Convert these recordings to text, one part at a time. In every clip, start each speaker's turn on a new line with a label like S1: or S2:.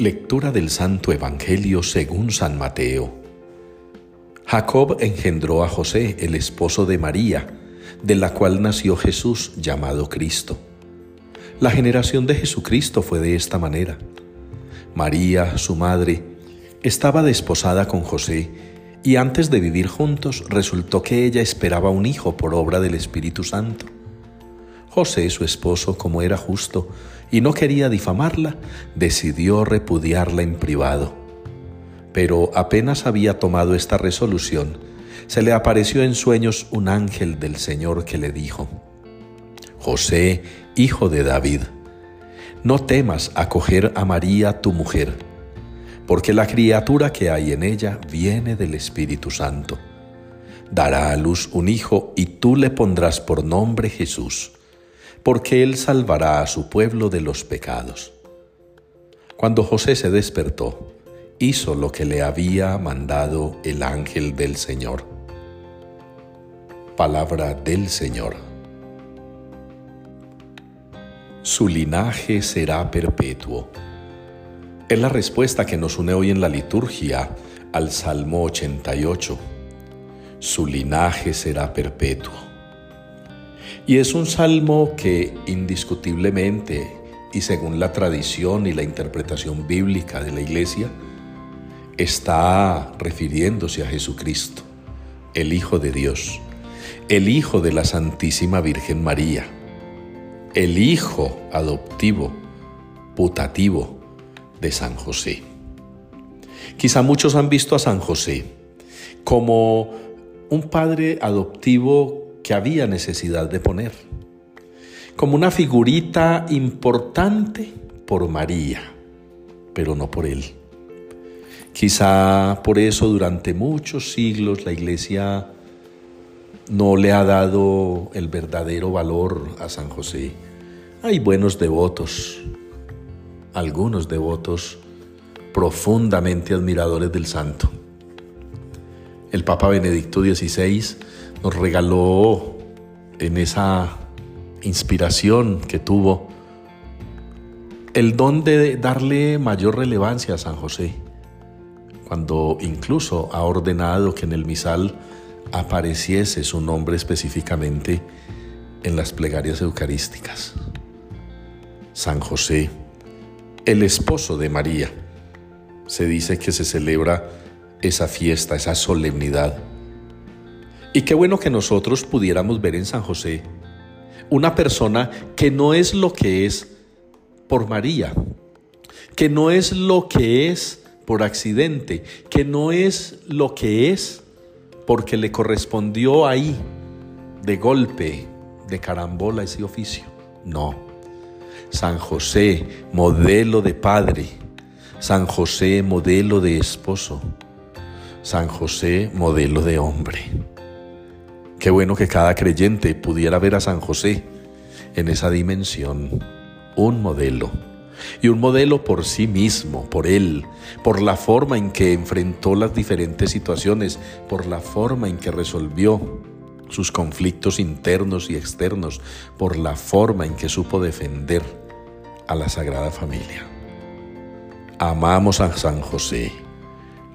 S1: Lectura del Santo Evangelio según San Mateo. Jacob engendró a José, el esposo de María, de la cual nació Jesús llamado Cristo. La generación de Jesucristo fue de esta manera. María, su madre, estaba desposada con José y antes de vivir juntos resultó que ella esperaba un hijo por obra del Espíritu Santo. José, su esposo, como era justo y no quería difamarla, decidió repudiarla en privado. Pero apenas había tomado esta resolución, se le apareció en sueños un ángel del Señor que le dijo, José, hijo de David, no temas acoger a María tu mujer, porque la criatura que hay en ella viene del Espíritu Santo. Dará a luz un hijo y tú le pondrás por nombre Jesús porque Él salvará a su pueblo de los pecados. Cuando José se despertó, hizo lo que le había mandado el ángel del Señor. Palabra del Señor. Su linaje será perpetuo. Es la respuesta que nos une hoy en la liturgia al Salmo 88. Su linaje será perpetuo. Y es un salmo que indiscutiblemente y según la tradición y la interpretación bíblica de la iglesia, está refiriéndose a Jesucristo, el Hijo de Dios, el Hijo de la Santísima Virgen María, el Hijo adoptivo, putativo de San José. Quizá muchos han visto a San José como un padre adoptivo que había necesidad de poner, como una figurita importante por María, pero no por él. Quizá por eso durante muchos siglos la iglesia no le ha dado el verdadero valor a San José. Hay buenos devotos, algunos devotos profundamente admiradores del santo. El Papa Benedicto XVI nos regaló en esa inspiración que tuvo el don de darle mayor relevancia a San José, cuando incluso ha ordenado que en el misal apareciese su nombre específicamente en las plegarias eucarísticas. San José, el esposo de María, se dice que se celebra esa fiesta, esa solemnidad y qué bueno que nosotros pudiéramos ver en San José una persona que no es lo que es por María, que no es lo que es por accidente, que no es lo que es porque le correspondió ahí, de golpe, de carambola ese oficio. No. San José, modelo de padre. San José, modelo de esposo. San José, modelo de hombre. Qué bueno que cada creyente pudiera ver a San José en esa dimensión, un modelo. Y un modelo por sí mismo, por él, por la forma en que enfrentó las diferentes situaciones, por la forma en que resolvió sus conflictos internos y externos, por la forma en que supo defender a la Sagrada Familia. Amamos a San José,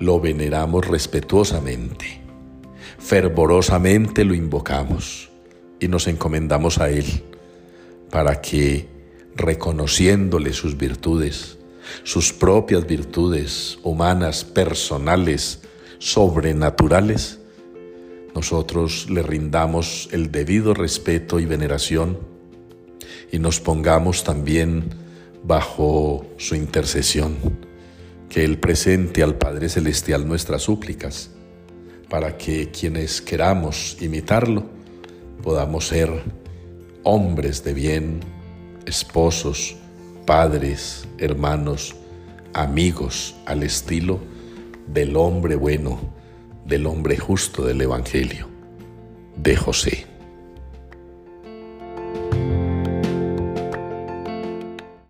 S1: lo veneramos respetuosamente fervorosamente lo invocamos y nos encomendamos a Él para que, reconociéndole sus virtudes, sus propias virtudes humanas, personales, sobrenaturales, nosotros le rindamos el debido respeto y veneración y nos pongamos también bajo su intercesión, que Él presente al Padre Celestial nuestras súplicas para que quienes queramos imitarlo podamos ser hombres de bien, esposos, padres, hermanos, amigos al estilo del hombre bueno, del hombre justo del Evangelio, de José.